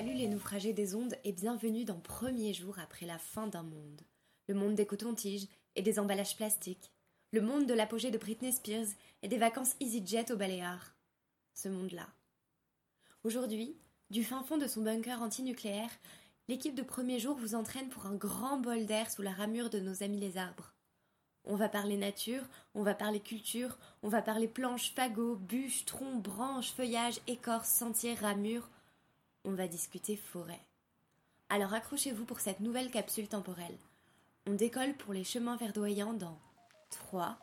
Salut les naufragés des ondes et bienvenue dans Premier jour après la fin d'un monde. Le monde des cotons-tiges et des emballages plastiques. Le monde de l'apogée de Britney Spears et des vacances EasyJet au Baléares. Ce monde-là. Aujourd'hui, du fin fond de son bunker antinucléaire, l'équipe de Premier jour vous entraîne pour un grand bol d'air sous la ramure de nos amis les arbres. On va parler nature, on va parler culture, on va parler planches, fagots, bûches, troncs, branches, feuillages, écorces, sentiers, ramures. On va discuter forêt. Alors accrochez-vous pour cette nouvelle capsule temporelle. On décolle pour les chemins verdoyants dans 3,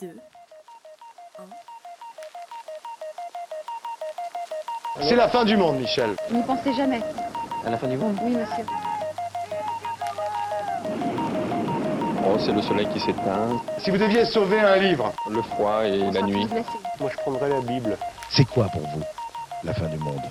2, 1. C'est la fin du monde, Michel. N'y pensez jamais. À la fin du monde? Oui, monsieur. Oh, c'est le soleil qui s'éteint, Si vous deviez sauver un livre, le froid et la nuit. moi je prendrais la Bible. C'est quoi pour vous la fin du monde?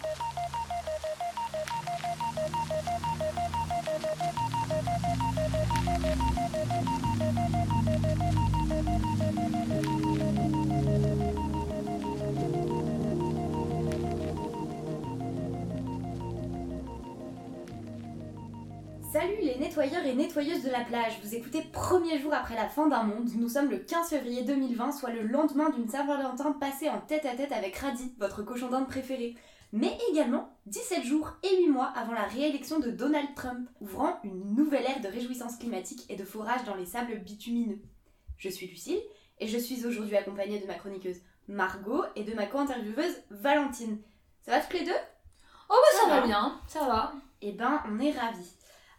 Salut les nettoyeurs et nettoyeuses de la plage, vous écoutez premier jour après la fin d'un monde, nous sommes le 15 février 2020, soit le lendemain d'une Saint-Valentin passée en tête à tête avec Radhi, votre cochon d'Inde préféré, mais également 17 jours et 8 mois avant la réélection de Donald Trump, ouvrant une nouvelle ère de réjouissance climatique et de forage dans les sables bitumineux. Je suis Lucille, et je suis aujourd'hui accompagnée de ma chroniqueuse Margot et de ma co-intervieweuse Valentine. Ça va toutes les deux? Oh bah ça Ça va. va bien, ça va. Eh ben, on est ravis.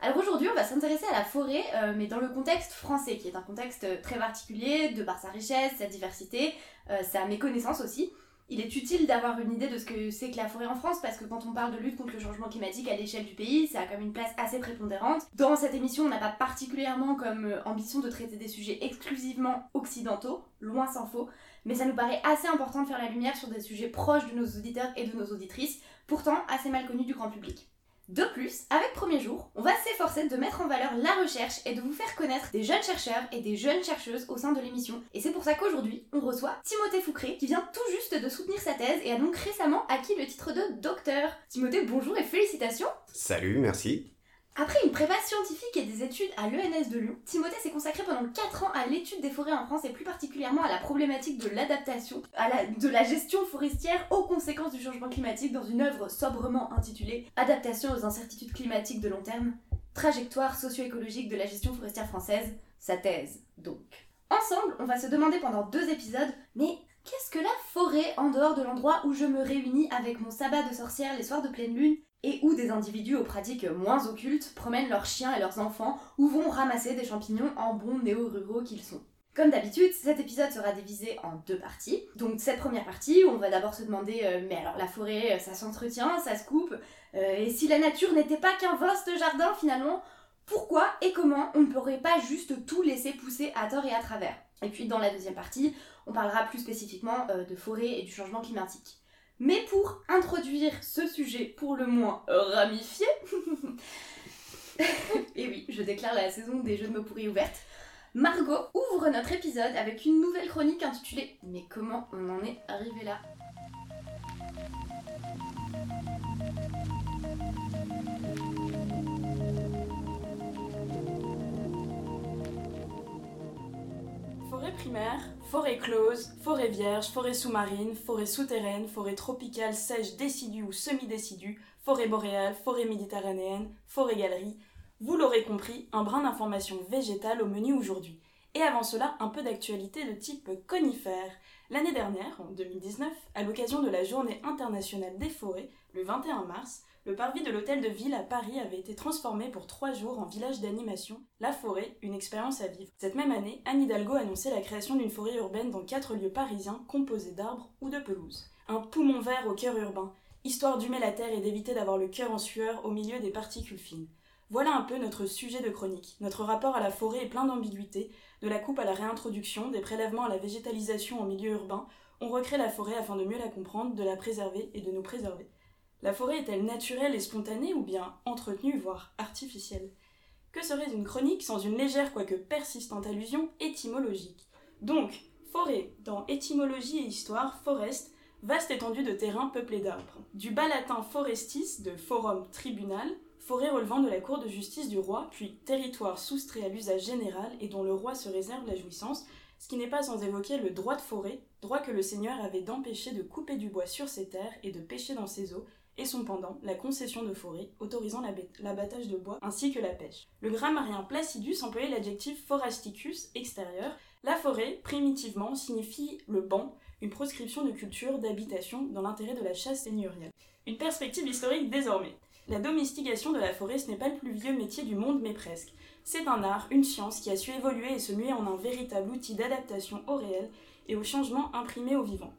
Alors aujourd'hui, on va s'intéresser à la forêt, euh, mais dans le contexte français, qui est un contexte très particulier, de par sa richesse, sa diversité, euh, sa méconnaissance aussi. Il est utile d'avoir une idée de ce que c'est que la forêt en France, parce que quand on parle de lutte contre le changement climatique à l'échelle du pays, ça a même une place assez prépondérante. Dans cette émission, on n'a pas particulièrement comme euh, ambition de traiter des sujets exclusivement occidentaux, loin s'en faut, mais ça nous paraît assez important de faire la lumière sur des sujets proches de nos auditeurs et de nos auditrices, pourtant assez mal connus du grand public. De plus, avec Premier Jour, on va s'efforcer de mettre en valeur la recherche et de vous faire connaître des jeunes chercheurs et des jeunes chercheuses au sein de l'émission. Et c'est pour ça qu'aujourd'hui, on reçoit Timothée Foucré, qui vient tout juste de soutenir sa thèse et a donc récemment acquis le titre de docteur. Timothée, bonjour et félicitations Salut, merci. Après une préface scientifique et des études à l'ENS de Lyon, Timothée s'est consacré pendant 4 ans à l'étude des forêts en France et plus particulièrement à la problématique de l'adaptation, la, de la gestion forestière aux conséquences du changement climatique dans une œuvre sobrement intitulée Adaptation aux incertitudes climatiques de long terme, trajectoire socio-écologique de la gestion forestière française, sa thèse donc. Ensemble, on va se demander pendant deux épisodes, mais qu'est-ce que la forêt en dehors de l'endroit où je me réunis avec mon sabbat de sorcière les soirs de pleine lune et où des individus aux pratiques moins occultes promènent leurs chiens et leurs enfants ou vont ramasser des champignons en bons néo-ruraux qu'ils sont. Comme d'habitude, cet épisode sera divisé en deux parties. Donc cette première partie, on va d'abord se demander, euh, mais alors la forêt, euh, ça s'entretient, ça se coupe, euh, et si la nature n'était pas qu'un vaste jardin finalement, pourquoi et comment on ne pourrait pas juste tout laisser pousser à tort et à travers? Et puis dans la deuxième partie, on parlera plus spécifiquement de forêt et du changement climatique. Mais pour introduire ce sujet pour le moins ramifié, et oui, je déclare la saison des jeux de mots pourris ouverte, Margot ouvre notre épisode avec une nouvelle chronique intitulée Mais comment on en est arrivé là? Forêt primaire, forêt close, forêt vierge, forêt sous-marine, forêt souterraine, forêt tropicale sèche décidue ou semi-décidue, forêt boréale, forêt méditerranéenne, forêt galerie. Vous l'aurez compris, un brin d'information végétale au menu aujourd'hui. Et avant cela, un peu d'actualité de type conifère. L'année dernière, en 2019, à l'occasion de la Journée internationale des forêts, le 21 mars, le parvis de l'hôtel de ville à Paris avait été transformé pour trois jours en village d'animation, La Forêt, une expérience à vivre. Cette même année, Anne Hidalgo annonçait la création d'une forêt urbaine dans quatre lieux parisiens composés d'arbres ou de pelouses. Un poumon vert au cœur urbain, histoire d'humer la terre et d'éviter d'avoir le cœur en sueur au milieu des particules fines. Voilà un peu notre sujet de chronique. Notre rapport à la forêt est plein d'ambiguïté, de la coupe à la réintroduction, des prélèvements à la végétalisation en milieu urbain. On recrée la forêt afin de mieux la comprendre, de la préserver et de nous préserver. La forêt est-elle naturelle et spontanée ou bien entretenue, voire artificielle? Que serait une chronique sans une légère quoique persistante allusion étymologique? Donc, forêt, dans étymologie et histoire, forest, vaste étendue de terrain peuplé d'arbres. Du bas latin forestis, de forum tribunal, forêt relevant de la cour de justice du roi, puis territoire soustrait à l'usage général et dont le roi se réserve la jouissance, ce qui n'est pas sans évoquer le droit de forêt, droit que le seigneur avait d'empêcher de couper du bois sur ses terres et de pêcher dans ses eaux, et son pendant, la concession de forêt, autorisant l'abat- l'abattage de bois ainsi que la pêche. Le grammairien Placidus employait l'adjectif forasticus, extérieur. La forêt, primitivement, signifie le banc, une proscription de culture, d'habitation, dans l'intérêt de la chasse seigneuriale. Une perspective historique désormais. La domestication de la forêt, ce n'est pas le plus vieux métier du monde, mais presque. C'est un art, une science qui a su évoluer et se muer en un véritable outil d'adaptation au réel et au changement imprimé au vivant.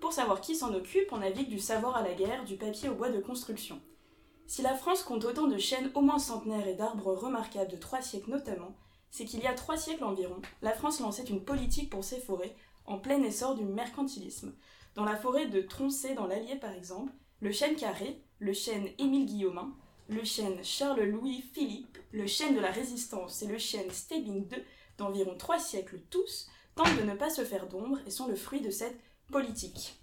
Pour savoir qui s'en occupe, on navigue du savoir à la guerre, du papier au bois de construction. Si la France compte autant de chênes au moins centenaires et d'arbres remarquables de trois siècles notamment, c'est qu'il y a trois siècles environ, la France lançait une politique pour ses forêts, en plein essor du mercantilisme. Dans la forêt de Troncé dans l'Allier par exemple, le chêne carré, le chêne Émile Guillaumin, le chêne Charles-Louis Philippe, le chêne de la Résistance et le chêne Stebing II, d'environ trois siècles tous, tentent de ne pas se faire d'ombre et sont le fruit de cette politique.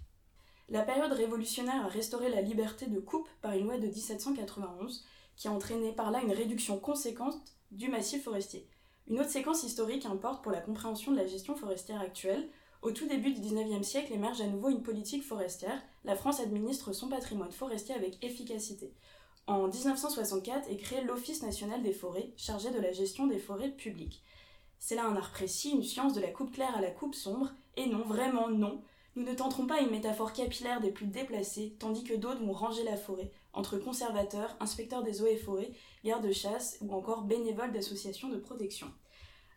La période révolutionnaire a restauré la liberté de coupe par une loi de 1791 qui a entraîné par là une réduction conséquente du massif forestier. Une autre séquence historique importe pour la compréhension de la gestion forestière actuelle. Au tout début du XIXe siècle émerge à nouveau une politique forestière. La France administre son patrimoine forestier avec efficacité. En 1964 est créé l'Office national des forêts, chargé de la gestion des forêts publiques. C'est là un art précis, une science de la coupe claire à la coupe sombre, et non, vraiment non, nous ne tenterons pas une métaphore capillaire des plus déplacées, tandis que d'autres vont ranger la forêt, entre conservateurs, inspecteurs des eaux et forêts, gardes-chasse ou encore bénévoles d'associations de protection.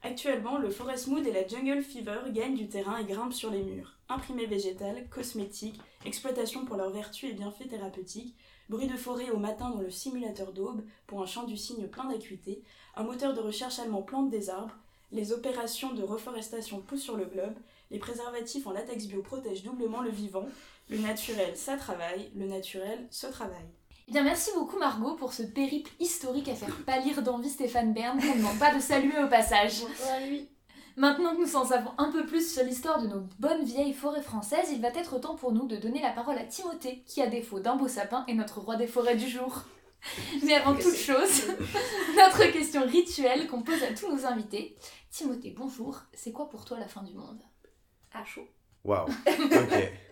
Actuellement, le Forest Mood et la Jungle Fever gagnent du terrain et grimpent sur les murs. Imprimés végétal, cosmétiques, exploitation pour leurs vertus et bienfaits thérapeutiques, bruit de forêt au matin dans le simulateur d'aube pour un chant du cygne plein d'acuité, un moteur de recherche allemand plante des arbres, les opérations de reforestation poussent sur le globe, les préservatifs en latex bio protègent doublement le vivant, le naturel ça travaille, le naturel se travaille. Eh bien, merci beaucoup Margot pour ce périple historique à faire pâlir d'envie Stéphane Bern qu'on ne manque pas de saluer au passage. Maintenant que nous en savons un peu plus sur l'histoire de nos bonnes vieilles forêts françaises, il va être temps pour nous de donner la parole à Timothée, qui à défaut d'un beau sapin est notre roi des forêts du jour. Mais avant toute chose, notre question rituelle qu'on pose à tous nos invités. Timothée, bonjour, c'est quoi pour toi la fin du monde? À chaud. Waouh, ok.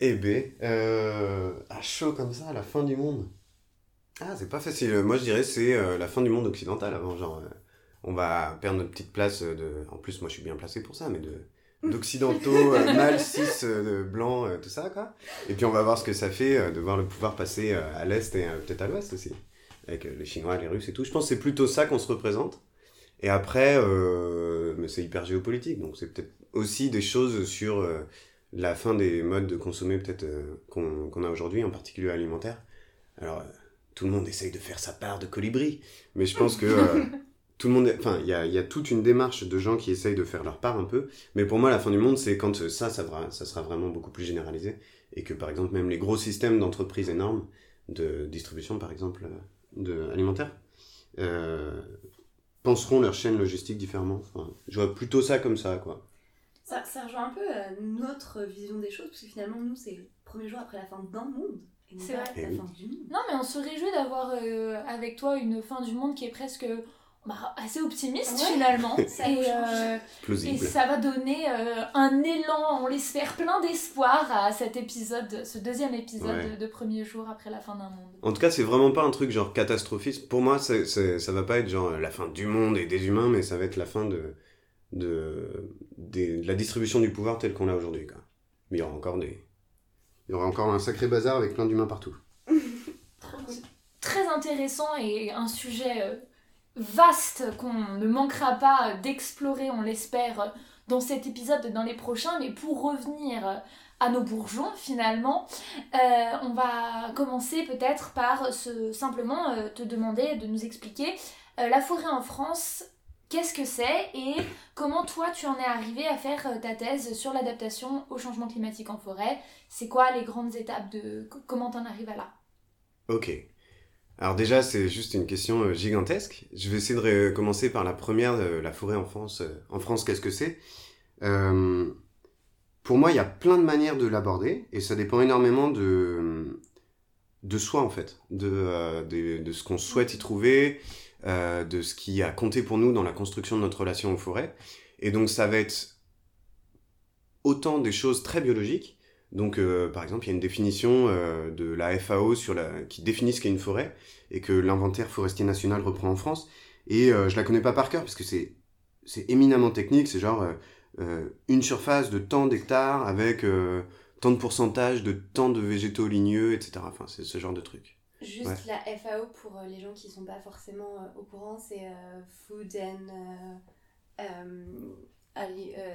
Eh ben, euh, à chaud comme ça, à la fin du monde. Ah, c'est pas facile. Moi, je dirais c'est euh, la fin du monde occidental avant. Genre, euh, on va perdre notre petite place de. En plus, moi, je suis bien placé pour ça, mais de d'occidentaux, mâles, cis, de blancs, tout ça, quoi. Et puis, on va voir ce que ça fait de voir le pouvoir passer à l'est et peut-être à l'ouest aussi. Avec les Chinois, les Russes et tout. Je pense que c'est plutôt ça qu'on se représente. Et après, mais c'est hyper géopolitique, donc c'est peut-être aussi des choses sur euh, la fin des modes de consommer peut-être euh, qu'on a aujourd'hui, en particulier alimentaire. Alors, euh, tout le monde essaye de faire sa part de colibri, mais je pense que tout le monde, enfin, il y a, il y a toute une démarche de gens qui essayent de faire leur part un peu, mais pour moi, la fin du monde, c'est quand ça, ça, sera vraiment beaucoup plus généralisé, et que par exemple, même les gros systèmes d'entreprises énormes, de distribution par exemple, de alimentaire, euh, penseront leur chaîne logistique différemment. Enfin, je vois plutôt ça comme ça, quoi. Ça, ça rejoint un peu euh, notre vision des choses, parce que finalement, nous, c'est le premier jour après la fin d'un monde. C'est vrai. la Eh oui. fin du monde. Non, mais on se réjouit d'avoir euh, avec toi une fin du monde qui est presque bah, assez optimiste Ouais, finalement. ça et, euh, et ça va donner euh, un élan, on l'espère, plein d'espoir à cet épisode, ce deuxième épisode Ouais. de, de premier jour après la fin d'un monde. En tout cas, c'est vraiment pas un truc genre catastrophiste. Pour moi, c'est, c'est- ça va pas être genre la fin du monde et des humains, mais ça va être la fin de, de, la distribution du pouvoir tel qu'on l'a aujourd'hui. Mais il y aura encore des. Il y aura encore un sacré bazar avec plein d'humains partout. Très intéressant et un sujet euh, vaste qu'on ne manquera pas d'explorer, on l'espère, dans cet épisode et dans les prochains. Mais pour revenir à nos bourgeons, finalement, euh, on va commencer peut-être par se, simplement euh, te demander de nous expliquer la forêt en France. Qu'est-ce que c'est et comment toi tu en es arrivé à faire euh, ta thèse sur l'adaptation au changement climatique en forêt? C'est quoi les grandes étapes de co- comment t'en arrives à là? Ok. Alors déjà, c'est juste une question euh, gigantesque. Je vais essayer de ré- commencer par la première, euh, la forêt en France. Euh, en France, qu'est-ce que c'est? Euh, pour moi, il y a plein de manières de l'aborder et ça dépend énormément de, de soi en fait, euh, de, de ce qu'on souhaite y trouver, euh, de ce qui a compté pour nous dans la construction de notre relation aux forêts. Et donc ça va être autant des choses très biologiques. Donc euh, par exemple, il y a une définition euh, de la FAO sur la, qui définit ce qu'est une forêt et que l'inventaire forestier national reprend en France. Et euh, je la connais pas par cœur parce que c'est éminemment technique. C'est genre euh, une surface de tant d'hectares avec tant de pourcentage de tant de végétaux ligneux, etc. Enfin, c'est ce genre de truc. Juste Ouais. la FAO pour euh, les gens qui sont pas forcément euh, au courant, c'est euh, Food and.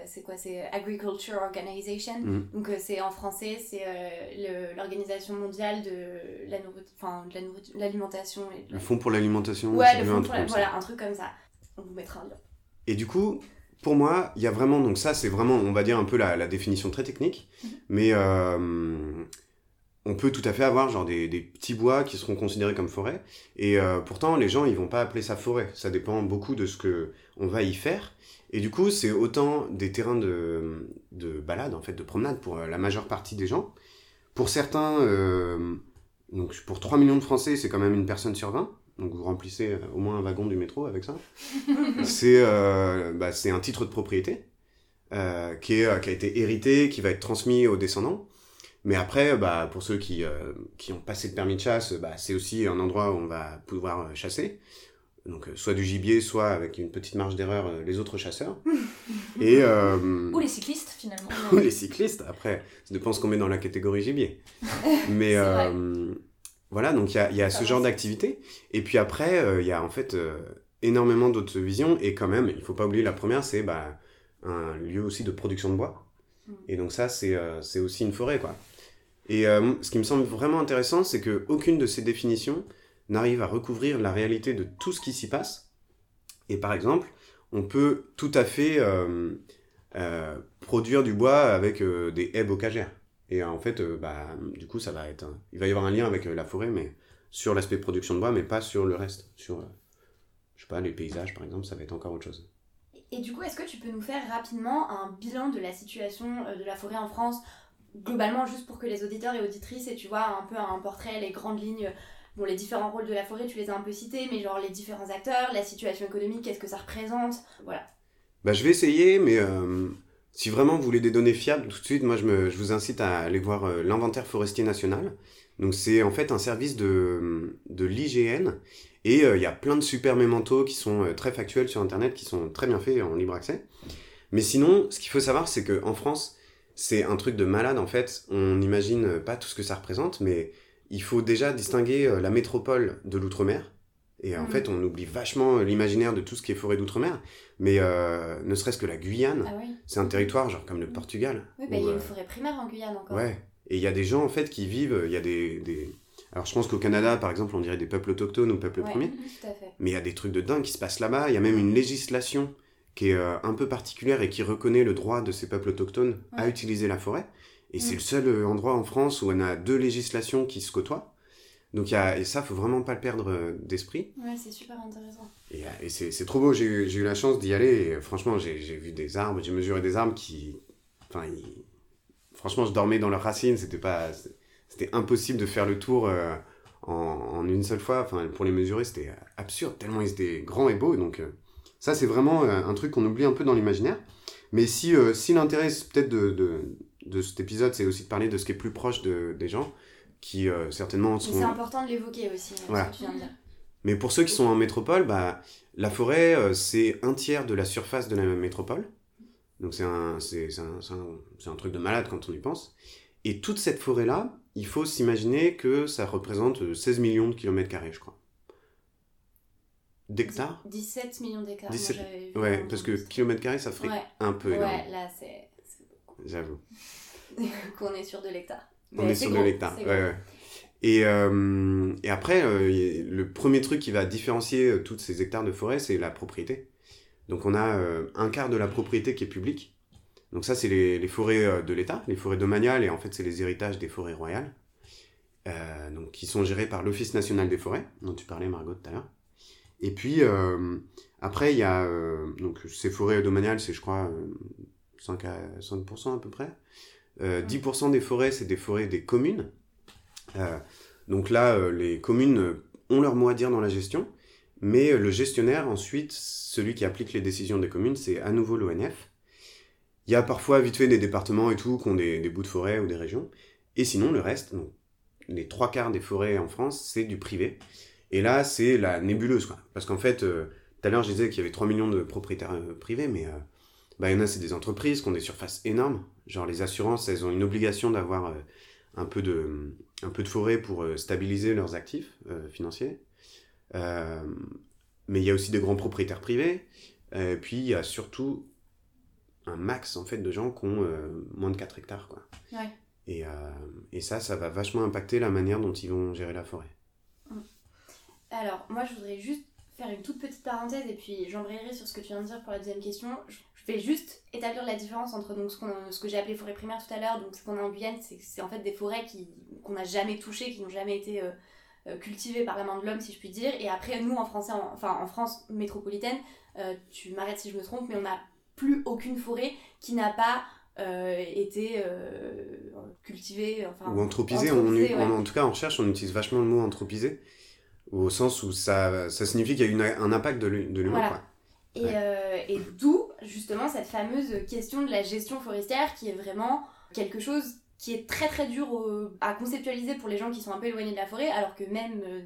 c'est quoi C'est Agriculture Organization. Mhm. Donc c'est en français, c'est l'organisation mondiale de la enfin de l'alimentation Le Fonds pour l'alimentation. Ouais, le vu fond un pour la- voilà, un truc comme ça. On vous mettra un lien. Et du coup, pour moi, il y a vraiment, donc ça c'est vraiment, on va dire un peu la, la définition très technique, Mhm. mais euh, on peut tout à fait avoir genre des, des petits bois qui seront considérés comme forêt, et euh, pourtant les gens ils vont pas appeler ça forêt, ça dépend beaucoup de ce que on va y faire, et du coup c'est autant des terrains de, de balade, en fait, de promenade pour euh, la majeure partie des gens. Pour certains, euh, donc pour 3 millions de Français c'est quand même une personne sur 20, donc vous remplissez euh, au moins un wagon du métro avec ça. C'est euh, bah, c'est un titre de propriété euh, qui, est, qui a été hérité, qui va être transmis aux descendants. Mais après, bah, pour ceux qui, euh, qui ont passé le permis de chasse, bah, c'est aussi un endroit où on va pouvoir euh, chasser. Donc, euh, soit du gibier, soit avec une petite marge d'erreur, les autres chasseurs. Et, euh, Ou les cyclistes finalement. ou les cyclistes, après, ça dépend ce qu'on met dans la catégorie gibier. Mais euh, voilà, donc il y a, y a ce genre d'activité. Et puis après, il y a en fait énormément d'autres visions. Et quand même, il faut pas oublier la première, c'est bah, un lieu aussi de production de bois. Mm. Et donc ça, c'est euh, c'est aussi une forêt, quoi. Et euh, ce qui me semble vraiment intéressant, c'est que aucune de ces définitions n'arrive à recouvrir la réalité de tout ce qui s'y passe. Et par exemple, on peut tout à fait euh, euh, produire du bois avec des haies bocagères. Et en fait, bah, du coup, ça va être, il va y avoir un lien avec la forêt, mais sur l'aspect production de bois, mais pas sur le reste. Sur, je sais pas, les paysages, par exemple, ça va être encore autre chose. Et du coup, est-ce que tu peux nous faire rapidement un bilan de la situation de la forêt en France, globalement, juste pour que les auditeurs et auditrices aient, tu vois, un peu un portrait, les grandes lignes, bon, les différents rôles de la forêt, tu les as un peu cités, mais genre les différents acteurs, la situation économique, qu'est-ce que ça représente, voilà. Bah, je vais essayer, mais euh, si vraiment vous voulez des données fiables, tout de suite, moi, je, me, je vous incite à aller voir euh, l'inventaire forestier national. Donc, c'est en fait un service de, de l'IGN. Et euh, il y a plein de super mémentos qui sont très factuels sur Internet, qui sont très bien faits en libre accès. Mais sinon, ce qu'il faut savoir, c'est qu'en France, c'est un truc de malade, en fait. On n'imagine pas tout ce que ça représente, mais il faut déjà distinguer euh, la métropole de l'outre-mer. Et en Mhm. fait, on oublie vachement euh, l'imaginaire de tout ce qui est forêt d'outre-mer. Mais euh, ne serait-ce que la Guyane, Ah oui c'est un territoire genre comme le Portugal. Oui, bah, il y a une forêt primaire en Guyane encore. Ouais. Et il y a des gens en fait qui vivent, il y a des, des... Alors je pense qu'au Canada par exemple on dirait des peuples autochtones ou peuples Ouais, premiers, tout à fait. mais il y a des trucs de dingue qui se passent là-bas, il y a même une législation qui est euh, un peu particulière et qui reconnaît le droit de ces peuples autochtones à utiliser la forêt. Et Mm. c'est le seul euh, endroit en France où on a deux législations qui se côtoient. Donc il y a... et ça, faut vraiment pas le perdre euh, d'esprit. Ouais, c'est super intéressant. Et, et c'est trop beau, j'ai eu, la chance d'y aller et franchement j'ai j'ai vu des arbres, j'ai mesuré des arbres qui... Enfin, ils- franchement je dormais dans leurs racines, c'était pas... C'était impossible de faire le tour euh, en, en une seule fois, enfin pour les mesurer c'était absurde, tellement ils étaient grands et beaux, donc euh, ça c'est vraiment euh, un truc qu'on oublie un peu dans l'imaginaire. Mais si, euh, si l'intérêt peut-être de, de, de cet épisode c'est aussi de parler de ce qui est plus proche de, des gens, qui euh, certainement Mais c'est important de l'évoquer aussi, euh, Voilà. ce que tu viens de dire. Mais pour ceux qui sont en métropole, bah, la forêt, euh, c'est un tiers de la surface de la métropole. Donc c'est un, un, truc de malade quand on y pense. Et toute cette forêt-là, il faut s'imaginer que ça représente euh, 16 millions de kilomètres carrés, je crois. D'hectares 17 millions d'écarts. 17 moi, j'avais vu Ouais, parce que kilomètres carrés, ça ferait Ouais, un peu ouais, là c'est beaucoup. j'avoue. qu'on est sur de l'hectare. On est sur de l'hectare. Ouais, ouais. Et, euh, et après, euh, le premier truc qui va différencier euh, toutes ces hectares de forêt, c'est la propriété. Donc on a euh, un quart de la propriété qui est publique. Donc ça, c'est les, les forêts de l'État, les forêts domaniales, et en fait, c'est les héritages des forêts royales, donc, qui sont gérés par l'Office national des forêts, dont tu parlais, Margot, tout à l'heure. Et puis, euh, après, il y a euh, donc, ces forêts domaniales, c'est, je crois, euh, 5 à 5% à peu près. Euh, 10% des forêts, c'est des forêts des communes. Euh, donc là, euh, les communes euh, ont leur mot à dire dans la gestion, mais euh, le gestionnaire, ensuite, celui qui applique les décisions des communes, c'est à nouveau l'ONF. Il y a parfois vite fait des départements et tout qui ont des, des bouts de forêt ou des régions. Et sinon, le reste, donc, les trois quarts des forêts en France, c'est du privé. Et là, c'est la nébuleuse, quoi. Parce qu'en fait, euh, tout à l'heure, je disais qu'il y avait 3 millions de propriétaires euh, privés, mais euh, bah, il y en a, c'est des entreprises qui ont des surfaces énormes. Genre, les assurances, elles ont une obligation d'avoir euh, un, peu de, un peu de forêt pour stabiliser leurs actifs financiers. Mais il y a aussi des grands propriétaires privés. Et puis, il y a surtout un max, en fait, de gens qui ont moins de 4 hectares, quoi. Ouais. Et, et ça, ça va vachement impacter la manière dont ils vont gérer la forêt. Alors, moi, je voudrais juste faire une toute petite parenthèse et puis j'embrayerai sur ce que tu viens de dire pour la deuxième question. Je vais juste établir la différence entre donc, ce, qu'on a- ce que j'ai appelé forêt primaire tout à l'heure, donc ce qu'on a en Guyane, c'est en fait des forêts qui- qu'on n'a jamais touchées, qui n'ont jamais été euh, euh, cultivées par la main de l'homme, si je puis dire. Et après, nous, en, français, en- enfin, en France métropolitaine, euh, tu m'arrêtes si je me trompe, mais on n'a plus aucune forêt qui n'a pas euh, été euh, cultivée. Enfin, Ou anthropisé, on, ouais. en tout cas en recherche, on utilise vachement le mot anthropisé, au sens où ça, ça signifie qu'il y a une- un impact de l'hu- de l'humain. Voilà. Et, Ouais. euh, et d'où justement cette fameuse question de la gestion forestière qui est vraiment quelque chose qui est très très dur au- à conceptualiser pour les gens qui sont un peu éloignés de la forêt, alors que même euh,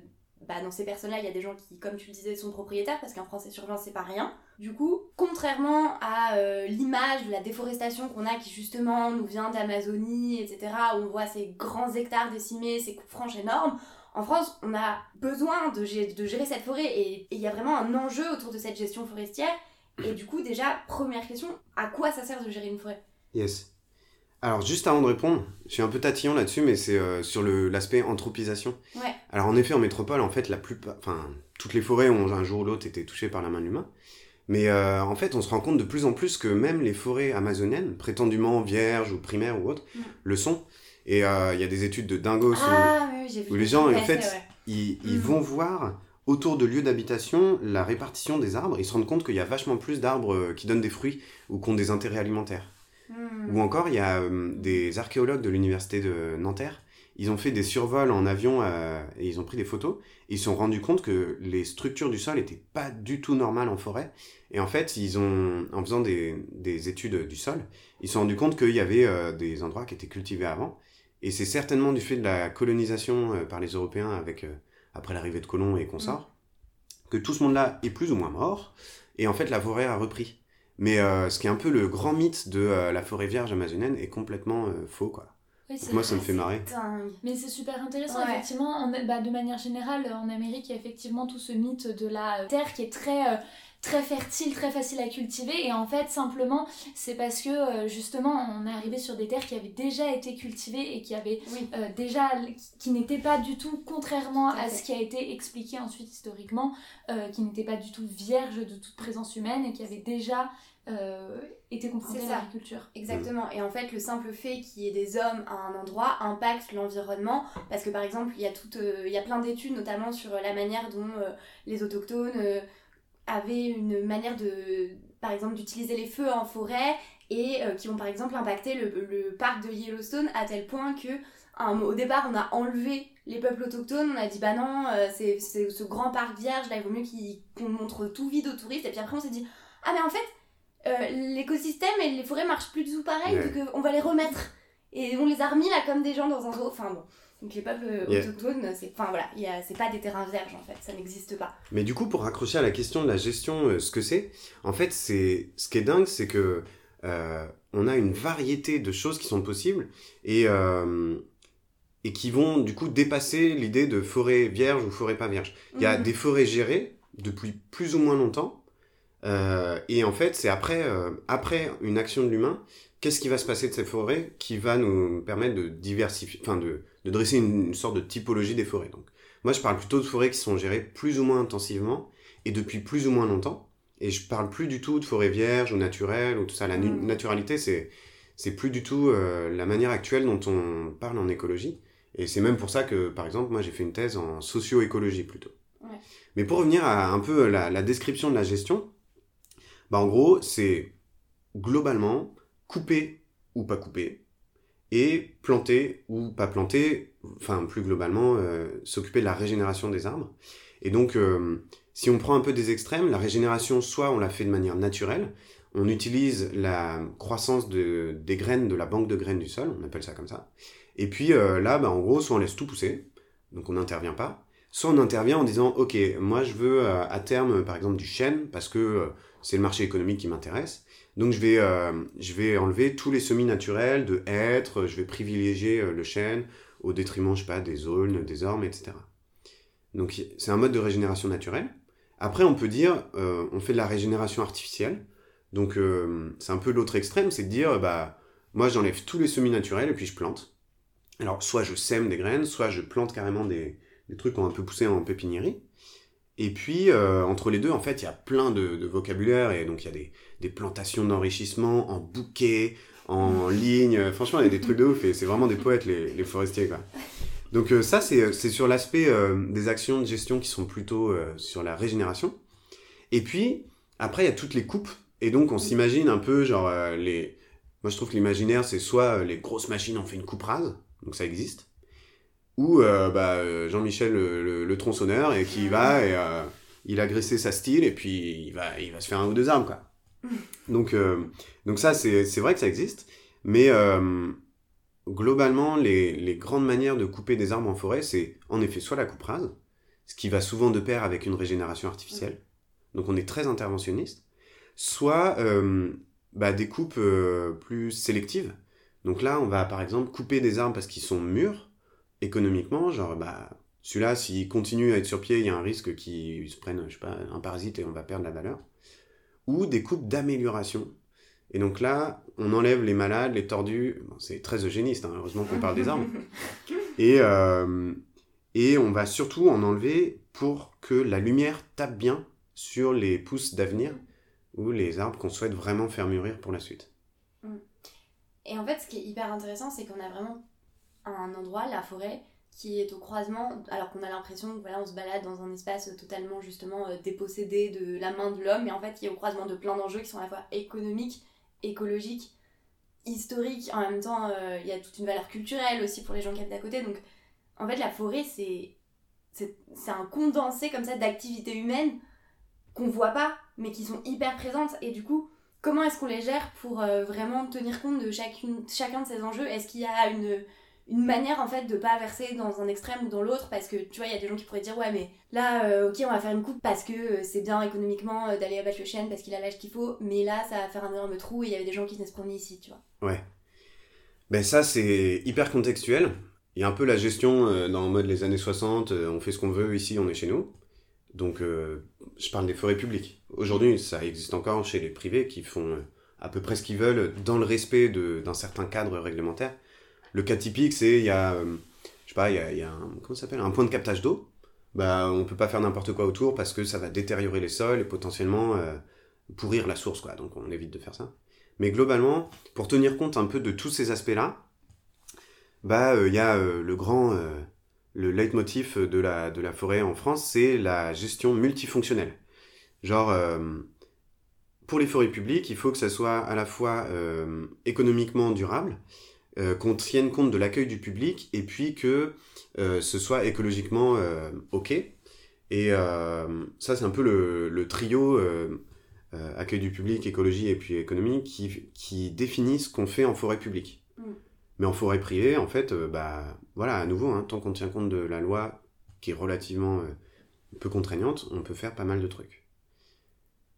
bah, dans ces personnes-là, il y a des gens qui, comme tu le disais, sont propriétaires, parce qu'un Français sur 20, c'est pas rien. Du coup, contrairement à euh, l'image de la déforestation qu'on a, qui justement nous vient d'Amazonie, etc., où on voit ces grands hectares décimés, ces coupes franches énormes, en France, on a besoin de, gé- de gérer cette forêt et il y a vraiment un enjeu autour de cette gestion forestière. Et du coup, déjà, première question, à quoi ça sert de gérer une forêt? Yes. Alors, juste avant de répondre, je suis un peu tatillon là-dessus, mais c'est euh, sur l'aspect anthropisation. Ouais. Alors, en effet, en métropole, en fait, la plupart, enfin, toutes les forêts ont un jour ou l'autre été touchées par la main de l'humain. Mais euh, en fait, on se rend compte de plus en plus que même les forêts amazoniennes, prétendument vierges ou primaires ou autres, Mm. le sont. Et euh, il y a des études de Dingos où- Ah, oui, où les gens, en fait, ils, ils Mm. vont voir autour de lieux d'habitation la répartition des arbres. Ils se rendent compte qu'il y a vachement plus d'arbres euh, qui donnent des fruits ou qui ont des intérêts alimentaires. Hmm. Ou encore, il y a euh, des archéologues de l'université de Nanterre. Ils ont fait des survols en avion euh, et ils ont pris des photos. Et ils se sont rendus compte que les structures du sol n'étaient pas du tout normales en forêt. Et en fait, ils ont, en faisant des, des études du sol, ils se sont rendus compte qu'il y avait euh, des endroits qui étaient cultivés avant. Et c'est certainement du fait de la colonisation euh, par les Européens avec, euh, après l'arrivée de colons et consorts, que tout ce monde-là est plus ou moins mort. Et en fait, la forêt a repris. Mais euh, ce qui est un peu le grand mythe de euh, la forêt vierge amazonienne est complètement euh, faux, quoi. Oui, Donc moi, ça me fait marrer. dingue. Mais c'est super intéressant, Ouais. effectivement. En- bah, de manière générale, en Amérique, il y a effectivement tout ce mythe de la terre qui est très, euh, très fertile, très facile à cultiver. Et en fait, simplement, c'est parce que euh, justement, on est arrivé sur des terres qui avaient déjà été cultivées et qui avaient Oui. euh, déjà. qui n'étaient pas du tout, contrairement Tout à ce qui a été expliqué ensuite historiquement, euh, qui n'étaient pas du tout vierges de toute présence humaine et qui avaient déjà euh, été confrontées C'est à l'agriculture. Exactement. Et en fait, le simple fait qu'il y ait des hommes à un endroit impacte l'environnement. Parce que par exemple, il y a, toute, euh, il y a plein d'études, notamment sur la manière dont euh, les autochtones avaient une manière de, par exemple, d'utiliser les feux en forêt et euh, qui ont par exemple impacté le, le parc de Yellowstone à tel point que un- au départ on a enlevé les peuples autochtones, on a dit bah non, euh, c'est ce grand parc vierge là, il vaut mieux qu'on montre tout vide aux touristes. Et puis après on s'est dit ah mais en fait euh, l'écosystème et les forêts marchent plus du tout pareil, Ouais. donc on va les remettre. Et on les a remis là comme des gens dans un zoo. Enfin bon. Donc les peuples Yeah. autochtones, c'est enfin voilà, il y a- c'est pas des terrains vierges en fait, ça n'existe pas. Mais du coup, pour raccrocher à la question de la gestion, euh, ce que c'est, en fait, c'est ce qui est dingue, c'est que euh, on a une variété de choses qui sont possibles et euh, et qui vont du coup dépasser l'idée de forêt vierge ou forêt pas vierge. Il y a Mhm. des forêts gérées depuis plus ou moins longtemps et en fait, c'est après après une action de l'humain, qu'est-ce qui va se passer de ces forêts qui va nous permettre de diversifier, enfin de, de dresser une, une sorte de typologie des forêts? Donc moi, je parle plutôt de forêts qui sont gérées plus ou moins intensivement et depuis plus ou moins longtemps. Et je parle plus du tout de forêts vierges ou naturelles ou tout ça. La Mhm. naturalité, c'est c'est plus du tout euh, la manière actuelle dont on parle en écologie. Et c'est même pour ça que, par exemple, moi, j'ai fait une thèse en socio-écologie plutôt. Ouais. Mais pour revenir à un peu la, la description de la gestion, bah en gros, c'est globalement couper ou pas couper, et planter ou pas planter, enfin plus globalement, euh, s'occuper de la régénération des arbres. Et donc, euh, si on prend un peu des extrêmes, la régénération, soit on la fait de manière naturelle, on utilise la croissance de, des graines de la banque de graines du sol, on appelle ça comme ça. Et puis euh, là, bah, en gros, soit on laisse tout pousser, donc on n'intervient pas, soit on intervient en disant, ok, moi je veux à terme, par exemple, du chêne, parce que c'est le marché économique qui m'intéresse. Donc je vais, euh, je vais enlever tous les semis naturels de hêtre, je vais privilégier euh, le chêne au détriment, je sais pas, des aulnes, des ormes, etc. Donc c'est un mode de régénération naturelle. Après, on peut dire, euh, on fait de la régénération artificielle. Donc c'est un peu l'autre extrême, c'est de dire, bah, moi j'enlève tous les semis naturels et puis je plante. Alors soit je sème des graines, soit je plante carrément des, des trucs qui ont un peu poussé en pépiniérie. Et puis, euh, entre les deux, en fait, il y a plein de, de vocabulaire, et donc il y a des, des plantations d'enrichissement en bouquet, en ligne, franchement, il y a des trucs de ouf, et c'est vraiment des poètes, les, les forestiers, quoi. Donc euh, ça, c'est c'est sur l'aspect euh, des actions de gestion qui sont plutôt euh, sur la régénération. Et puis, après, il y a toutes les coupes, et donc on s'imagine un peu, genre, euh, les... Moi, je trouve que l'imaginaire, c'est soit euh, les grosses machines, on fait une coupe rase, donc ça existe, ou euh, bah, euh, Jean-Michel le, le- le tronçonneur et qui va et euh, il a graissé sa style et puis il va, il va se faire un ou deux armes quoi. Donc, euh, donc ça c'est c'est vrai que ça existe, mais globalement les, les grandes manières de couper des arbres en forêt c'est en effet soit la coupe rase, ce qui va souvent de pair avec une régénération artificielle, donc on est très interventionniste, soit bah, des coupes plus sélectives. Donc là on va par exemple couper des arbres parce qu'ils sont mûrs, économiquement, genre, bah, celui-là, s'il continue à être sur pied, il y a un risque qu'il se prenne, je sais pas, un parasite et on va perdre la valeur. Ou des coupes d'amélioration. Et donc là, on enlève les malades, les tordus. Bon, c'est très eugéniste, hein, heureusement qu'on parle des arbres. Et, euh, et on va surtout en enlever pour que la lumière tape bien sur les pousses d'avenir ou les arbres qu'on souhaite vraiment faire mûrir pour la suite. Et en fait, ce qui est hyper intéressant, c'est qu'on a vraiment un endroit, la forêt, qui est au croisement, alors qu'on a l'impression que voilà, on se balade dans un espace totalement justement euh, dépossédé de la main de l'homme, mais en fait, qui est au croisement de plein d'enjeux qui sont à la fois économiques, écologiques, historiques. En même temps, euh, il y a toute une valeur culturelle aussi pour les gens qui habitent à côté. Donc, en fait, la forêt, c'est c'est un condensé comme ça d'activités humaines qu'on voit pas, mais qui sont hyper présentes. Et du coup, comment est-ce qu'on les gère pour euh, vraiment tenir compte de chacune, chacun de ces enjeux? Est-ce qu'il y a une, une manière en fait de pas verser dans un extrême ou dans l'autre Parce que tu vois, il y a des gens qui pourraient dire ouais, mais là, euh, ok, on va faire une coupe parce que euh, c'est bien économiquement euh, d'aller abattre le chêne parce qu'il a l'âge qu'il faut, mais là, ça va faire un énorme trou et il y avait des gens qui se promener ici, tu vois. Ouais. Ben ça, c'est hyper contextuel. Il y a un peu la gestion dans le mode les années 60, euh, on fait ce qu'on veut, ici on est chez nous. Donc je parle des forêts publiques. Aujourd'hui, ça existe encore chez les privés qui font à peu près ce qu'ils veulent dans le respect d'un certain cadre réglementaire. Le cas typique, c'est il y a, euh, un, point de captage d'eau. Bah, on peut pas faire n'importe quoi autour parce que ça va détériorer les sols et potentiellement euh, pourrir la source. Donc on évite de faire ça. Mais globalement, pour tenir compte un peu de tous ces aspects-là, bah il y a euh, le grand euh, le leitmotiv de la de la forêt en France, c'est la gestion multifonctionnelle. Genre euh, pour les forêts publiques, il faut que ça soit à la fois euh, économiquement durable, euh, qu'on tienne compte de l'accueil du public et puis que euh, ce soit écologiquement euh, ok. Et ça, c'est un peu le, le trio accueil du public, écologie et puis économie qui, qui définit ce qu'on fait en forêt publique. Mm. Mais en forêt privée, en fait, bah voilà, à nouveau, hein, tant qu'on tient compte de la loi qui est relativement peu contraignante, on peut faire pas mal de trucs.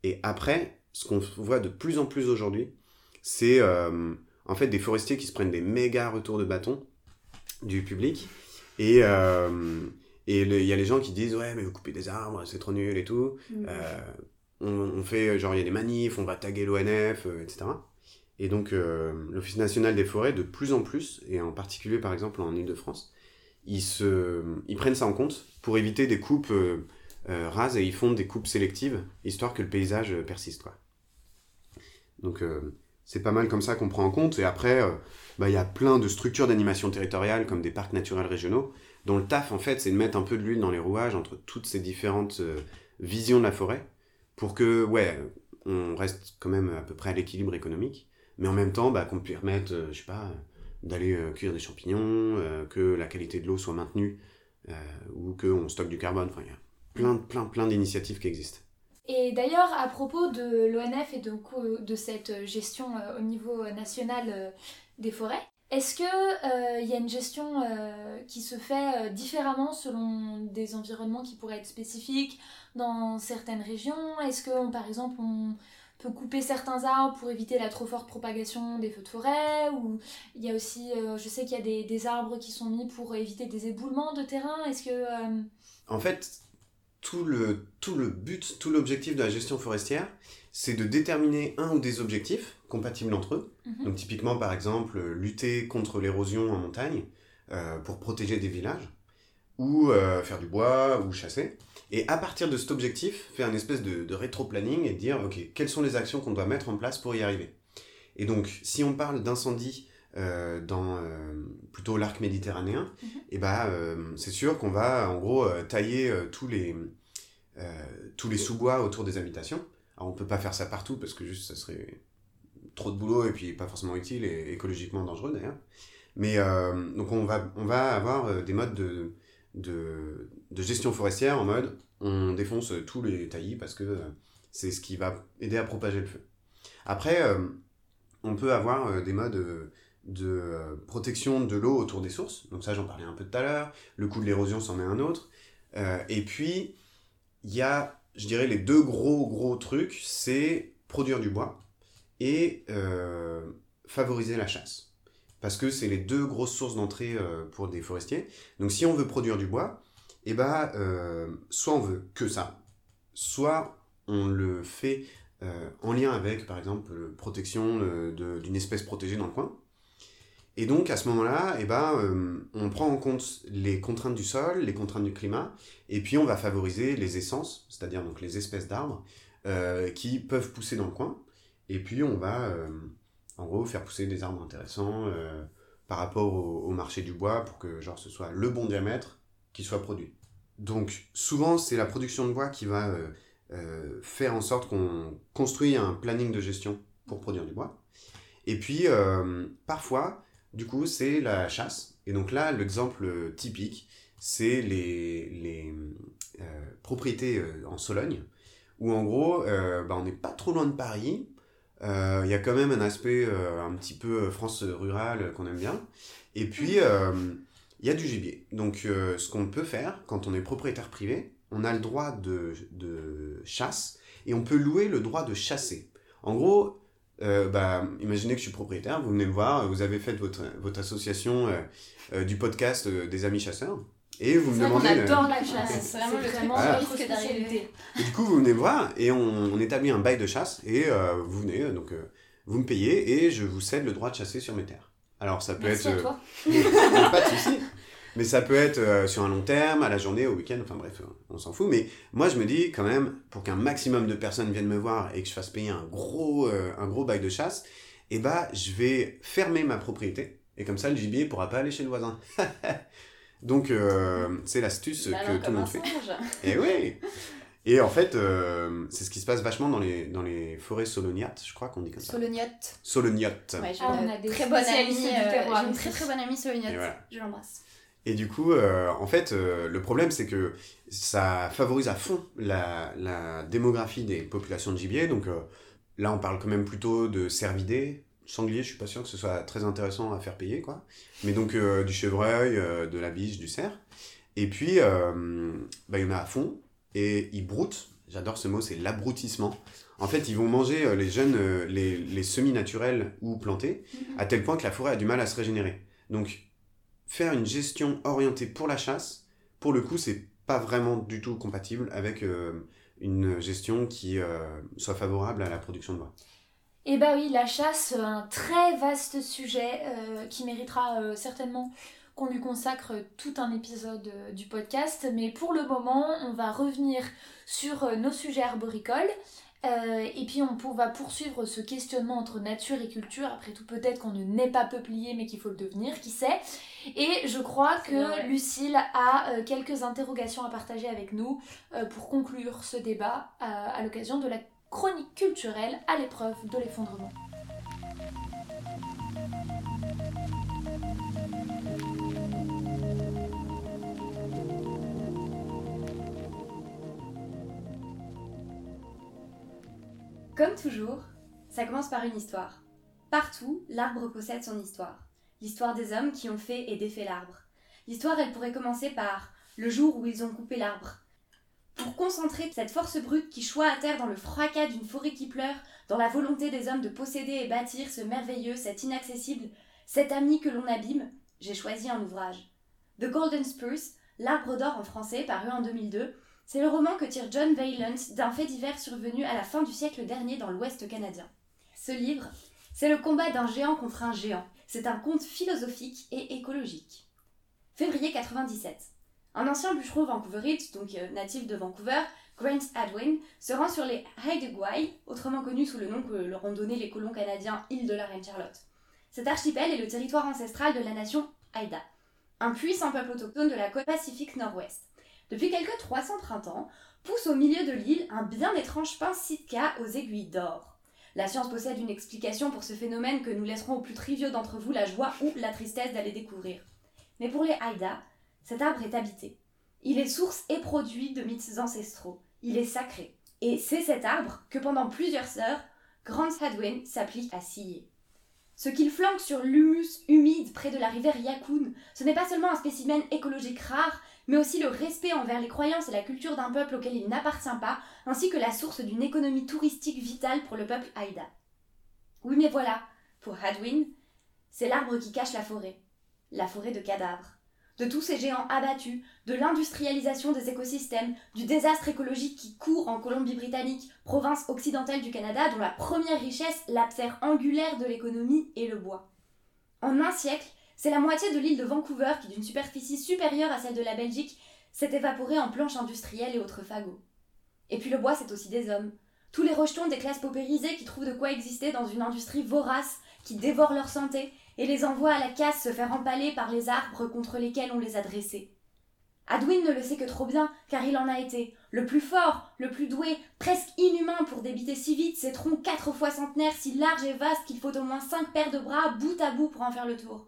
Et après, ce qu'on voit de plus en plus aujourd'hui, c'est euh, en fait des forestiers qui se prennent des méga retours de bâton du public. Et euh, et il y a les gens qui disent ouais mais vous coupez des arbres, c'est trop nul et tout. Euh, on, on fait genre il y a des manifs, on va taguer l'ONF, euh, etc. Et donc euh, l'Office national des forêts de plus en plus, et en particulier par exemple en Ile-de-France, ils, se, ils prennent ça en compte pour éviter des coupes euh, euh, rases et ils font des coupes sélectives, histoire que le paysage euh, persiste. Quoi. Donc euh, c'est pas mal comme ça qu'on prend en compte. Et après, euh, bah, il y a plein de structures d'animation territoriale comme des parcs naturels régionaux, dont le taf en fait c'est de mettre un peu de l'huile dans les rouages entre toutes ces différentes euh, visions de la forêt, pour que ouais, on reste quand même à peu près à l'équilibre économique, mais en même temps bah, qu'on permette, euh, je sais pas, d'aller euh, cueillir des champignons, que la qualité de l'eau soit maintenue, ou qu'on stocke du carbone. Enfin, il y a plein, plein, plein d'initiatives qui existent. Et d'ailleurs, à propos de l'ONF et de, de cette gestion euh, au niveau national euh, des forêts, est-ce qu'il y a une gestion euh, qui se fait euh, différemment selon des environnements qui pourraient être spécifiques dans certaines régions? Est-ce que, par exemple, on peut couper certains arbres pour éviter la trop forte propagation des feux de forêt? Ou il y a aussi, euh, je sais qu'il y a des, des arbres qui sont mis pour éviter des éboulements de terrain? Est-ce que... euh, En fait, tout le, tout le but, tout l'objectif de la gestion forestière, c'est de déterminer un ou des objectifs compatibles entre eux. Mhm. Donc typiquement, par exemple, lutter contre l'érosion en montagne euh, pour protéger des villages, ou euh, faire du bois, ou chasser. Et à partir de cet objectif, faire une espèce de, de rétro-planning et dire, ok, quelles sont les actions qu'on doit mettre en place pour y arriver? Et donc, si on parle d'incendie euh, dans euh, plutôt l'arc méditerranéen, Mhm. et bah, euh, c'est sûr qu'on va en gros tailler tous les, tous les sous-bois autour des habitations. Alors on peut pas faire ça partout parce que juste ça serait trop de boulot et puis pas forcément utile et écologiquement dangereux d'ailleurs. Mais donc on va, on va avoir des modes de, de, de gestion forestière en mode on défonce tous les taillis parce que c'est ce qui va aider à propager le feu. Après, on peut avoir des modes de euh, protection de l'eau autour des sources. Donc ça, j'en parlais un peu tout à l'heure. Le coût de l'érosion, c'en est un autre. Euh, et puis, il y a, je dirais, les deux gros, gros trucs, c'est produire du bois et euh, favoriser la chasse. Parce que c'est les deux grosses sources d'entrée pour des forestiers. Donc si on veut produire du bois, eh ben, soit on veut que ça, soit on le fait en lien avec, par exemple, protection d'une espèce protégée dans le coin. Et donc, à ce moment-là, eh ben, euh, on prend en compte les contraintes du sol, les contraintes du climat, et puis on va favoriser les essences, c'est-à-dire donc les espèces d'arbres euh, qui peuvent pousser dans le coin. Et puis on va, euh, en gros, faire pousser des arbres intéressants par rapport au, au marché du bois pour que genre ce soit le bon diamètre qui soit produit. Donc souvent c'est la production de bois qui va faire en sorte qu'on construit un planning de gestion pour produire du bois. Et puis parfois, du coup, c'est la chasse. Et donc là, l'exemple typique, c'est les, les euh, propriétés euh, en Sologne, où en gros, euh, bah, on n'est pas trop loin de Paris. Euh, Il y a quand même un aspect euh, un petit peu France rurale euh, qu'on aime bien. Et puis, euh, il y a du gibier. Donc, euh, ce qu'on peut faire quand on est propriétaire privé, on a le droit de, de chasse et on peut louer le droit de chasser. En gros, euh, bah, imaginez que je suis propriétaire, vous venez me voir, vous avez fait votre, votre association euh, euh, du podcast euh, des amis chasseurs et vous me demandez. le- adore la chasse. c'est vraiment le risque d'arriver. du coup, vous venez me voir et on, on établit un bail de chasse et euh, vous venez, donc euh, vous me payez et je vous cède le droit de chasser sur mes terres. Alors ça peut Merci être... à toi. euh, pas de souci. Mais ça peut être euh, sur un long terme, à la journée, au week-end, enfin bref, on s'en fout. Mais moi je me dis quand même, pour qu'un maximum de personnes viennent me voir et que je fasse payer un gros, euh, un gros bail de chasse, eh bah je vais fermer ma propriété. Et comme ça, le gibier pourra pas aller chez le voisin. Donc euh, c'est l'astuce Malin que tout le monde fait. Et oui Et en fait, euh, c'est ce qui se passe vachement dans les, dans les forêts soloniates, je crois qu'on dit comme ça. Solognotte. Soloniotes. Ouais, j'ai Ah, on une a des très bonne amie. euh, une très très bonne amie voilà. Je l'embrasse. Et du coup, euh, en fait, euh, le problème, c'est que ça favorise à fond la, la démographie des populations de gibier. Donc euh, là, on parle quand même plutôt de cervidés. Sanglier, je suis pas sûr que ce soit très intéressant à faire payer, quoi. Mais donc du chevreuil, de la biche, du cerf. Et puis, bah, il y en a à fond. Et ils broutent. J'adore ce mot, c'est l'abroutissement. En fait, ils vont manger les jeunes, les, les semis naturels ou plantés, à tel point que la forêt a du mal à se régénérer. Donc, faire une gestion orientée pour la chasse, pour le coup, c'est pas vraiment du tout compatible avec euh, une gestion qui euh, soit favorable à la production de bois. Eh bah oui, la chasse, un très vaste sujet euh, qui méritera euh, certainement qu'on lui consacre tout un épisode euh, du podcast. Mais pour le moment, on va revenir sur euh, nos sujets arboricoles. Euh, et puis on pour- va poursuivre ce questionnement entre nature et culture. Après tout, peut-être qu'on ne naît pas peuplier, mais qu'il faut le devenir, qui sait? Et je crois que vrai. Lucille a euh, quelques interrogations à partager avec nous euh, pour conclure ce débat à l'occasion de la chronique culturelle à l'épreuve de l'effondrement. Comme toujours, ça commence par une histoire. Partout, l'arbre possède son histoire. L'histoire des hommes qui ont fait et défait l'arbre. L'histoire, elle pourrait commencer par le jour où ils ont coupé l'arbre. Pour concentrer cette force brute qui choit à terre dans le fracas d'une forêt qui pleure, dans la volonté des hommes de posséder et bâtir ce merveilleux, cet inaccessible, cet ami que l'on abîme, j'ai choisi un ouvrage. The Golden Spruce, L'arbre d'or en français, paru en 2002, c'est le roman que tire John Valence d'un fait divers survenu à la fin du siècle dernier dans l'Ouest canadien. Ce livre, c'est le combat d'un géant contre un géant. C'est un conte philosophique et écologique. Février 97. Un ancien bûcheron vancouverite, donc euh, natif de Vancouver, Grant Hadwin, se rend sur les Haida-Gwaii, autrement connus sous le nom que leur ont donné les colons canadiens île de la Reine-Charlotte. Cet archipel est le territoire ancestral de la nation Haida, un puissant peuple autochtone de la côte pacifique nord-ouest. Depuis quelques 300 printemps, pousse au milieu de l'île un bien étrange pin sitka aux aiguilles d'or. La science possède une explication pour ce phénomène que nous laisserons aux plus triviaux d'entre vous la joie ou la tristesse d'aller découvrir. Mais pour les Haïda, cet arbre est habité. Il est source et produit de mythes ancestraux. Il est sacré. Et c'est cet arbre que pendant plusieurs heures, Grant Hadwin s'applique à scier. Ce qu'il flanque sur l'humus humide près de la rivière Yakun, ce n'est pas seulement un spécimen écologique rare, mais aussi le respect envers les croyances et la culture d'un peuple auquel il n'appartient pas, ainsi que la source d'une économie touristique vitale pour le peuple Haïda. Oui, mais voilà, pour Hadwin, c'est l'arbre qui cache la forêt, la forêt de cadavres. De tous ces géants abattus, de l'industrialisation des écosystèmes, du désastre écologique qui court en Colombie-Britannique, province occidentale du Canada dont la première richesse, la pierre angulaire de l'économie, est le bois. En un siècle, c'est la moitié de l'île de Vancouver qui, d'une superficie supérieure à celle de la Belgique, s'est évaporée en planches industrielles et autres fagots. Et puis le bois, c'est aussi des hommes. Tous les rejetons des classes paupérisées qui trouvent de quoi exister dans une industrie vorace, qui dévore leur santé, et les envoie à la casse se faire empaler par les arbres contre lesquels on les a dressés. Adwin ne le sait que trop bien, car il en a été, le plus fort, le plus doué, presque inhumain pour débiter si vite ces troncs quatre fois centenaires si larges et vastes qu'il faut au moins cinq paires de bras bout à bout pour en faire le tour.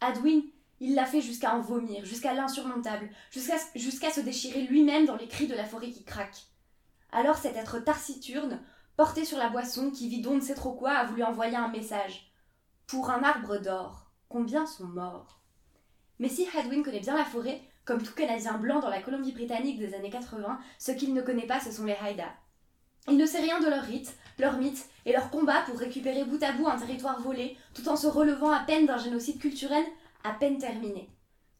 Adwin, il l'a fait jusqu'à en vomir, jusqu'à l'insurmontable, jusqu'à se déchirer lui-même dans les cris de la forêt qui craque. Alors cet être taciturne, porté sur la boisson, qui vit d'on ne sait trop quoi, a voulu envoyer un message. Pour un arbre d'or, combien sont morts? Mais si Hadwin connaît bien la forêt, comme tout Canadien blanc dans la Colombie-Britannique des années 80, ce qu'il ne connaît pas, ce sont les Haïda. Il ne sait rien de leurs rites, leurs mythes et leurs combats pour récupérer bout à bout un territoire volé, tout en se relevant à peine d'un génocide culturel à peine terminé.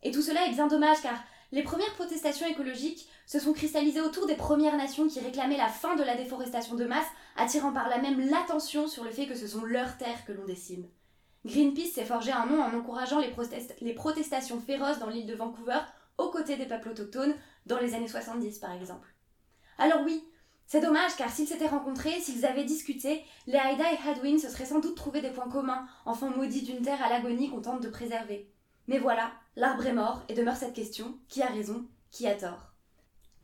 Et tout cela est bien dommage car les premières protestations écologiques se sont cristallisées autour des Premières Nations qui réclamaient la fin de la déforestation de masse, attirant par là même l'attention sur le fait que ce sont leurs terres que l'on décime. Greenpeace s'est forgé un nom en encourageant les, les protestations féroces dans l'île de Vancouver aux côtés des peuples autochtones dans les années 70 par exemple. Alors oui, c'est dommage car s'ils s'étaient rencontrés, s'ils avaient discuté, les Haïda et Hadwin se seraient sans doute trouvé des points communs, enfants maudits d'une terre à l'agonie qu'on tente de préserver. Mais voilà, l'arbre est mort et demeure cette question qui a raison, qui a tort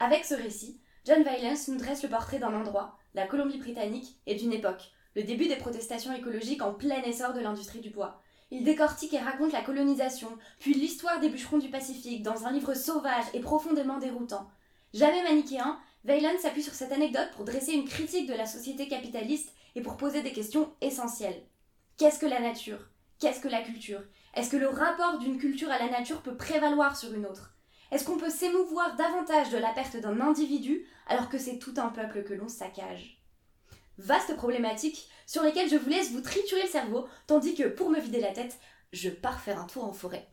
Avec ce récit, John Valence nous dresse le portrait d'un endroit, la Colombie-Britannique, et d'une époque, le début des protestations écologiques en plein essor de l'industrie du bois. Il décortique et raconte la colonisation, puis l'histoire des bûcherons du Pacifique dans un livre sauvage et profondément déroutant. Jamais manichéen, Veyland s'appuie sur cette anecdote pour dresser une critique de la société capitaliste et pour poser des questions essentielles. Qu'est-ce que la nature? Qu'est-ce que la culture? Est-ce que le rapport d'une culture à la nature peut prévaloir sur une autre? Est-ce qu'on peut s'émouvoir davantage de la perte d'un individu alors que c'est tout un peuple que l'on saccage? Vaste problématique sur lesquelles je vous laisse vous triturer le cerveau, tandis que pour me vider la tête, je pars faire un tour en forêt.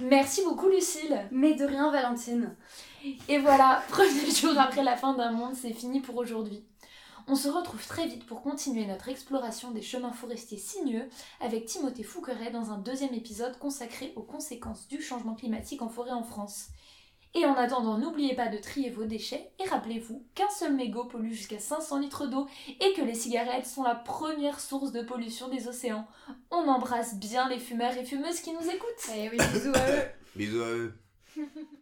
Merci beaucoup Lucille. Mais de rien Valentine. Et voilà, premier jour après la fin d'un monde, c'est fini pour aujourd'hui. On se retrouve très vite pour continuer notre exploration des chemins forestiers sinueux avec Timothée Fouqueret dans un deuxième épisode consacré aux conséquences du changement climatique en forêt en France. Et en attendant, n'oubliez pas de trier vos déchets et rappelez-vous qu'un seul mégot pollue jusqu'à 500 litres d'eau et que les cigarettes sont la première source de pollution des océans. On embrasse bien les fumeurs et fumeuses qui nous écoutent. Eh oui, bisous à eux. Bisous à eux.